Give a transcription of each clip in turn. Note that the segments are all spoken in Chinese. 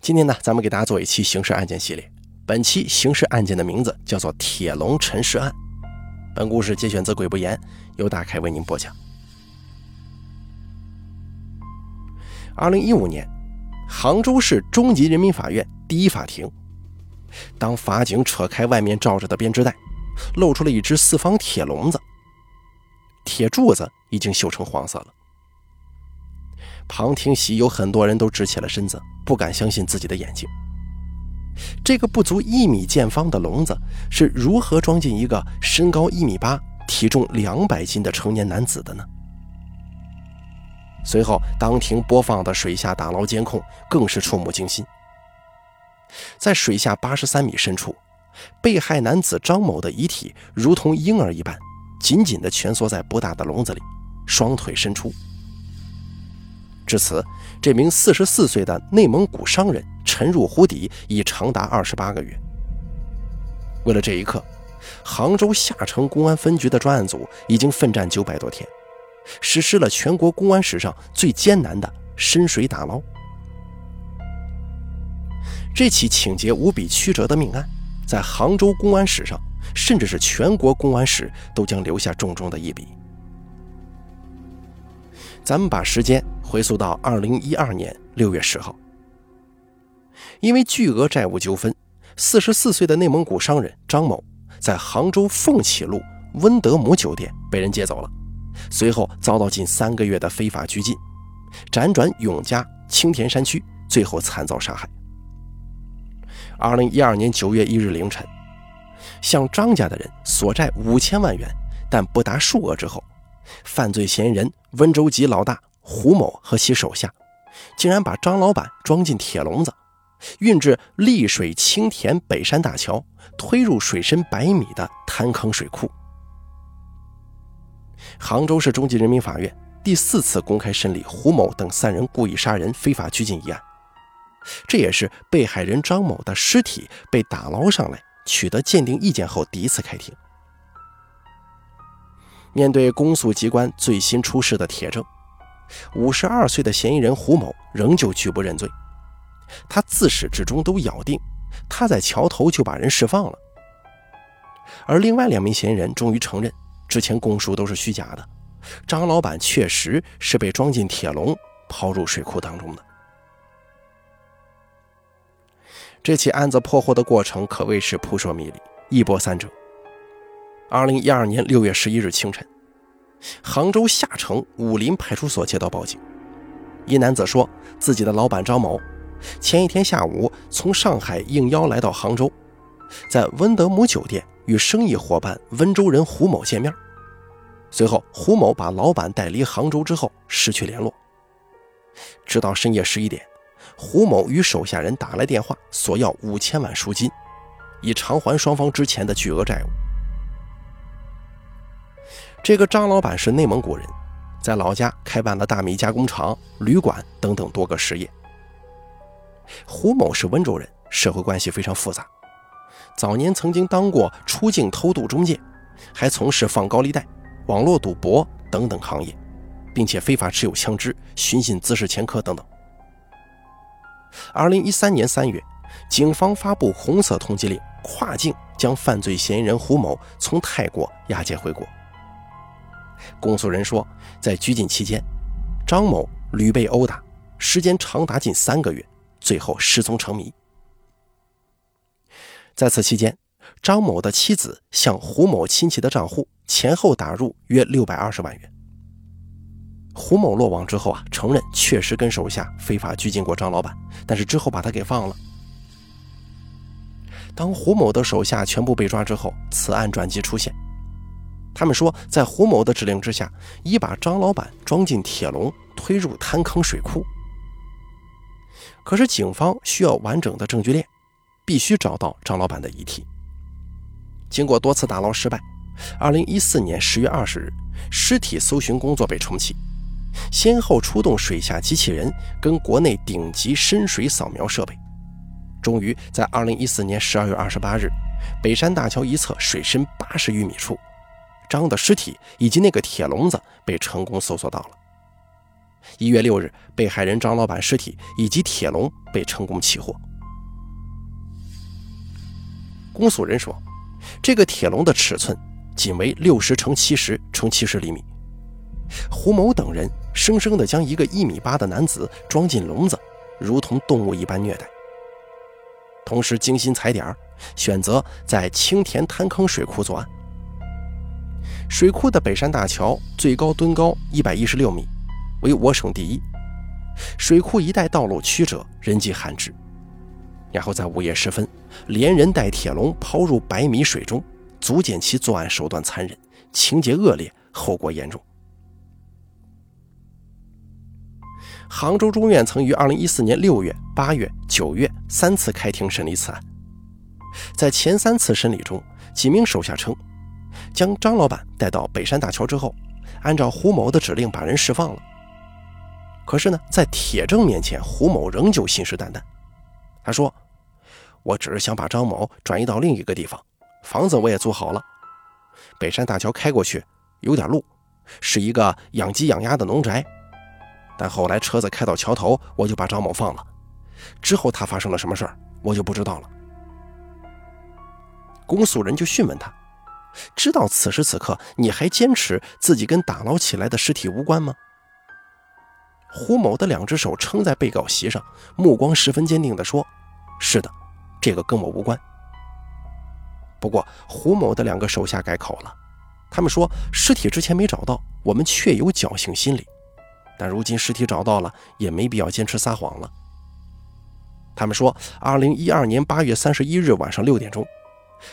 今天呢，咱们给大家做一期刑事案件系列。本期刑事案件的名字叫做铁笼沉尸案。本故事节选自《鬼不言》，由大凯为您播讲。二零一五年，杭州市中级人民法院第一法庭，当法警扯开外面罩着的编织袋，露出了一只四方铁笼子，铁柱子已经锈成黄色了。旁听席有很多人都直起了身子，不敢相信自己的眼睛。这个不足一米见方的笼子是如何装进一个身高一米八、体重两百斤的成年男子的呢？随后，当庭播放的水下打捞监控更是触目惊心。在水下八十三米深处，被害男子张某的遗体如同婴儿一般，紧紧地蜷缩在不大的笼子里，双腿伸出。至此，这名四十四岁的内蒙古商人沉入湖底已长达二十八个月。为了这一刻，杭州下城公安分局的专案组已经奋战九百多天，实施了全国公安史上最艰难的深水打捞。这起情节无比曲折的命案，在杭州公安史上，甚至是全国公安史，都将留下重重的一笔。咱们把时间回溯到二零一二年六月十号，因为巨额债务纠纷，四十四岁的内蒙古商人张某在杭州凤起路温德姆酒店被人接走了，随后遭到近三个月的非法拘禁，辗转永嘉、青田山区，最后惨遭杀害。二零一二年九月一日凌晨，向张家的人索债五千万元，但不达数额之后。犯罪嫌疑人温州籍老大胡某和其手下，竟然把张老板装进铁笼子，运至丽水青田北山大桥，推入水深百米的滩坑水库。杭州市中级人民法院第四次公开审理胡某等三人故意杀人、非法拘禁一案，这也是被害人张某的尸体被打捞上来、取得鉴定意见后第一次开庭。面对公诉机关最新出示的铁证，五十二岁的嫌疑人胡某仍旧拒不认罪。他自始至终都咬定他在桥头就把人释放了。而另外两名嫌疑人终于承认，之前供述都是虚假的，张老板确实是被装进铁笼抛入水库当中的。这起案子破获的过程可谓是扑朔迷离，一波三折。二零一二年六月十一日清晨，杭州下城武林派出所接到报警，一男子说自己的老板张某前一天下午从上海应邀来到杭州，在温德姆酒店与生意伙伴温州人胡某见面，随后胡某把老板带离杭州之后失去联络，直到深夜十一点，胡某与手下人打来电话索要五千万赎金，以偿还双方之前的巨额债务。这个张老板是内蒙古人，在老家开办了大米加工厂、旅馆等等多个实业。胡某是温州人，社会关系非常复杂，早年曾经当过出境偷渡中介，还从事放高利贷、网络赌博等等行业，并且非法持有枪支、寻衅滋事前科等等。二零一三年三月，警方发布红色通缉令，跨境将犯罪嫌疑人胡某从泰国押解回国。公诉人说，在拘禁期间，张某屡被殴打，时间长达近三个月，最后失踪成谜。在此期间，张某的妻子向胡某亲戚的账户前后打入约六百二十万元。胡某落网之后啊，承认确实跟手下非法拘禁过张老板，但是之后把他给放了。当胡某的手下全部被抓之后，此案转机出现。他们说，在胡某的指令之下，已把张老板装进铁笼，推入滩坑水库。可是，警方需要完整的证据链，必须找到张老板的遗体。经过多次打捞失败，二零一四年十月二十日，尸体搜寻工作被重启，先后出动水下机器人跟国内顶级深水扫描设备，终于在二零一四年十二月二十八日，北山大桥一侧水深八十余米处。张的尸体以及那个铁笼子被成功搜索到了。一月六日，被害人张老板尸体以及铁笼被成功起获。公诉人说，这个铁笼的尺寸仅为六十乘七十乘七十厘米。胡某等人生生地将一个一米八的男子装进笼子，如同动物一般虐待。同时精心踩点，选择在青田滩坑水库作案。水库的北山大桥最高墩高一百一十六米，为我省第一。水库一带道路曲折，人迹罕至。然后在午夜时分，连人带铁笼抛入百米水中，足见其作案手段残忍，情节恶劣，后果严重。杭州中院曾于2014年6月、8月、9月三次开庭审理此案。在前三次审理中，几名手下称，将张老板带到北山大桥之后，按照胡某的指令把人释放了。可是呢，在铁证面前，胡某仍旧信誓旦旦。他说：“我只是想把张某转移到另一个地方，房子我也租好了。北山大桥开过去有点路，是一个养鸡养鸭的农宅。”但后来车子开到桥头，我就把张某放了。之后他发生了什么事儿，我就不知道了。公诉人就讯问他：“知道此时此刻你还坚持自己跟打捞起来的尸体无关吗？”胡某的两只手撑在被告席上，目光十分坚定地说：“是的，这个跟我无关。”不过胡某的两个手下改口了，他们说：“尸体之前没找到，我们确有侥幸心理。”但如今尸体找到了，也没必要坚持撒谎了。他们说，二零一二年八月三十一日晚上六点钟，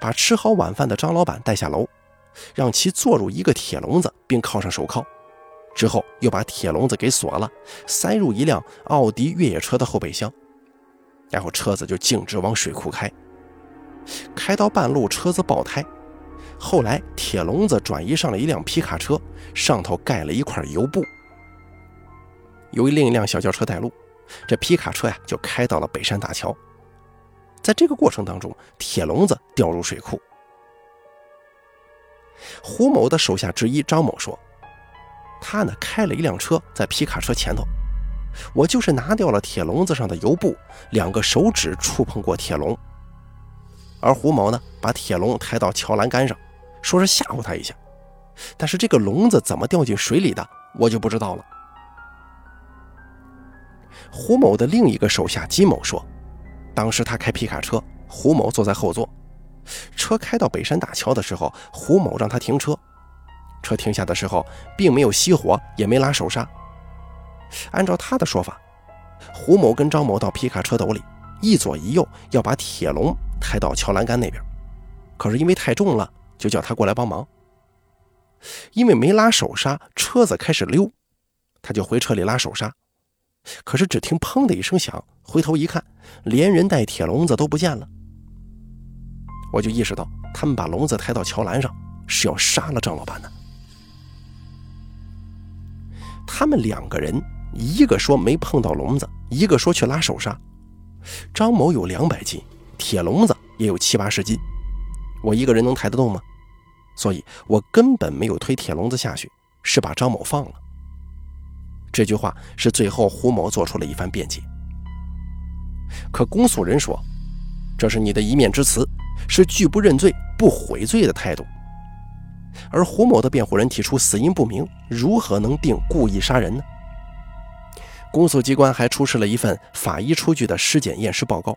把吃好晚饭的张老板带下楼，让其坐入一个铁笼子，并铐上手铐，之后又把铁笼子给锁了，塞入一辆奥迪越野车的后备箱，然后车子就径直往水库开。开到半路，车子爆胎，后来铁笼子转移上了一辆皮卡车，上头盖了一块油布。由于另一辆小轿车带路，这皮卡车呀就开到了北山大桥。在这个过程当中，铁笼子掉入水库。胡某的手下之一张某说：“他呢开了一辆车在皮卡车前头，我就是拿掉了铁笼子上的油布，两个手指触碰过铁笼。而胡某呢把铁笼抬到桥栏杆上，说是吓唬他一下。但是这个笼子怎么掉进水里的，我就不知道了。”胡某的另一个手下金某说：“当时他开皮卡车，胡某坐在后座。车开到北山大桥的时候，胡某让他停车。车停下的时候，并没有熄火，也没拉手刹。按照他的说法，胡某跟张某到皮卡车斗里，一左一右要把铁笼抬到桥栏杆那边。可是因为太重了，就叫他过来帮忙。因为没拉手刹，车子开始溜，他就回车里拉手刹。”可是，只听“砰”的一声响，回头一看，连人带铁笼子都不见了。我就意识到，他们把笼子抬到桥栏上，是要杀了张老板的。他们两个人，一个说没碰到笼子，一个说去拉手刹。张某有两百斤，铁笼子也有七八十斤，我一个人能抬得动吗？所以我根本没有推铁笼子下去，是把张某放了。这句话是最后胡某做出了一番辩解，可公诉人说，这是你的一面之词，是拒不认罪、不悔罪的态度。而胡某的辩护人提出死因不明，如何能定故意杀人呢？公诉机关还出示了一份法医出具的尸检验尸报告，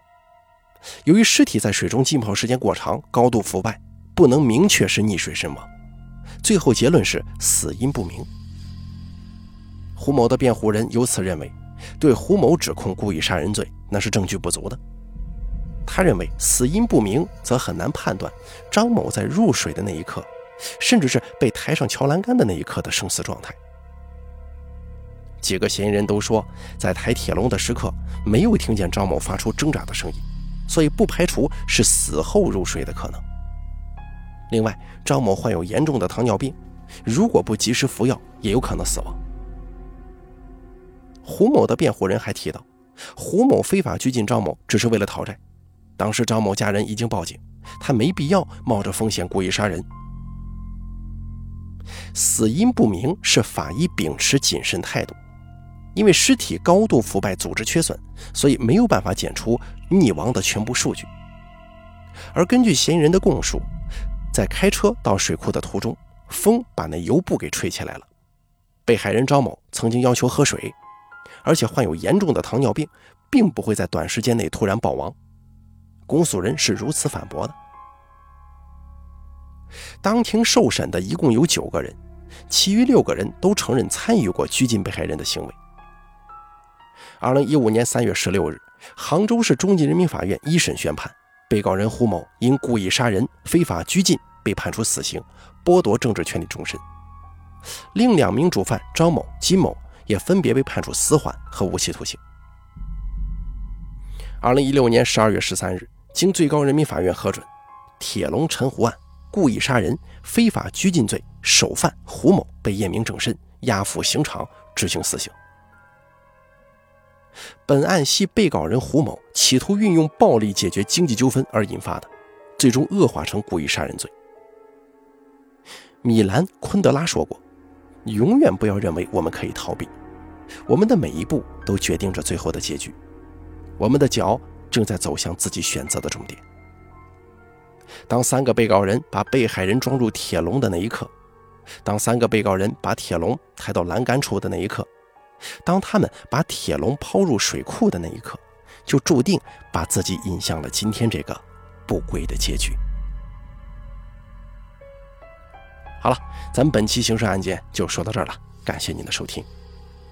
由于尸体在水中浸泡时间过长、高度腐败，不能明确是溺水身亡，最后结论是死因不明。胡某的辩护人由此认为，对胡某指控故意杀人罪那是证据不足的。他认为死因不明，则很难判断张某在入水的那一刻，甚至是被抬上桥栏杆的那一刻的生死状态。几个嫌疑人都说，在抬铁笼的时刻没有听见张某发出挣扎的声音，所以不排除是死后入水的可能。另外，张某患有严重的糖尿病，如果不及时服药，也有可能死亡。胡某的辩护人还提到，胡某非法拘禁张某只是为了讨债，当时张某家人已经报警，他没必要冒着风险故意杀人。死因不明是法医秉持谨慎态度，因为尸体高度腐败、组织缺损，所以没有办法检出溺亡的全部数据。而根据嫌疑人的供述，在开车到水库的途中，风把那油布给吹起来了。被害人张某曾经要求喝水，而且患有严重的糖尿病，并不会在短时间内突然暴亡。公诉人是如此反驳的。当庭受审的一共有九个人，其余六个人都承认参与过拘禁被害人的行为。二零一五年三月十六日，杭州市中级人民法院一审宣判，被告人胡某因故意杀人、非法拘禁被判处死刑，剥夺政治权利终身。另两名主犯张某、金某也分别被判处死缓和无期徒刑。二零一六年十二月十三日，经最高人民法院核准，铁笼陈胡案故意杀人、非法拘禁罪首犯胡某被验明正身，押赴刑场执行死刑。本案系被告人胡某企图运用暴力解决经济纠纷而引发的，最终恶化成故意杀人罪。米兰·昆德拉说过：“永远不要认为我们可以逃避，我们的每一步都决定着最后的结局。我们的脚正在走向自己选择的终点。”当三个被告人把被害人装入铁笼的那一刻，当三个被告人把铁笼抬到栏杆处的那一刻。当他们把铁笼抛入水库的那一刻，就注定把自己引向了今天这个不归的结局。好了，咱们本期刑事案件就说到这儿了，感谢您的收听。